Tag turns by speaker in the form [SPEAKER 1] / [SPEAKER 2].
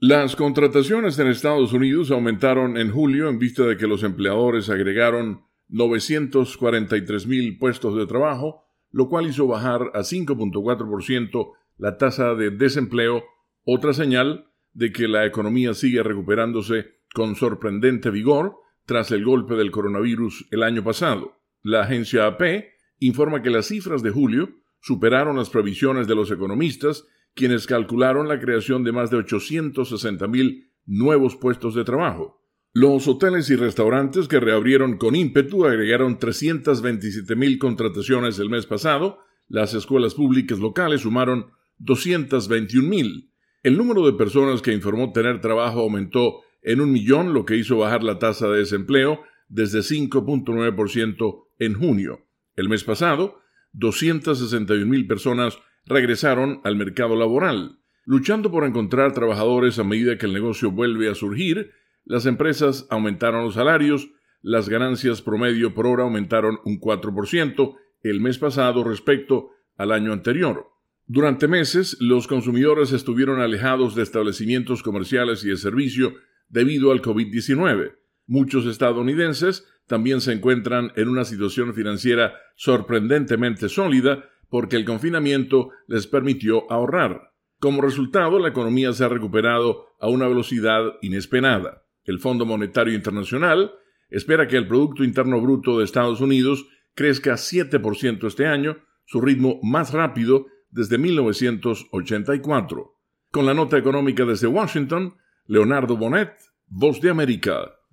[SPEAKER 1] Las contrataciones en Estados Unidos aumentaron en julio en vista de que los empleadores agregaron 943 mil puestos de trabajo, lo cual hizo bajar a 5.4% la tasa de desempleo, otra señal de que la economía sigue recuperándose con sorprendente vigor tras el golpe del coronavirus el año pasado. La agencia AP informa que las cifras de julio superaron las previsiones de los economistas, quienes calcularon la creación de más de 860 mil nuevos puestos de trabajo. Los hoteles y restaurantes que reabrieron con ímpetu agregaron 327 mil contrataciones el mes pasado, las escuelas públicas locales sumaron 221 mil. El número de personas que informó tener trabajo aumentó en un millón, lo que hizo bajar la tasa de desempleo desde 5.9% en junio. El mes pasado, 261 mil personas regresaron al mercado laboral. Luchando por encontrar trabajadores a medida que el negocio vuelve a surgir, las empresas aumentaron los salarios, las ganancias promedio por hora aumentaron un 4% el mes pasado respecto al año anterior. Durante meses, los consumidores estuvieron alejados de establecimientos comerciales y de servicio debido al COVID-19. Muchos estadounidenses también se encuentran en una situación financiera sorprendentemente sólida porque el confinamiento les permitió ahorrar. Como resultado, la economía se ha recuperado a una velocidad inesperada. El Fondo Monetario Internacional espera que el Producto Interno Bruto de Estados Unidos crezca 7% este año, su ritmo más rápido desde 1984. Con la nota económica desde Washington, Leonardo Bonet, Voz de América.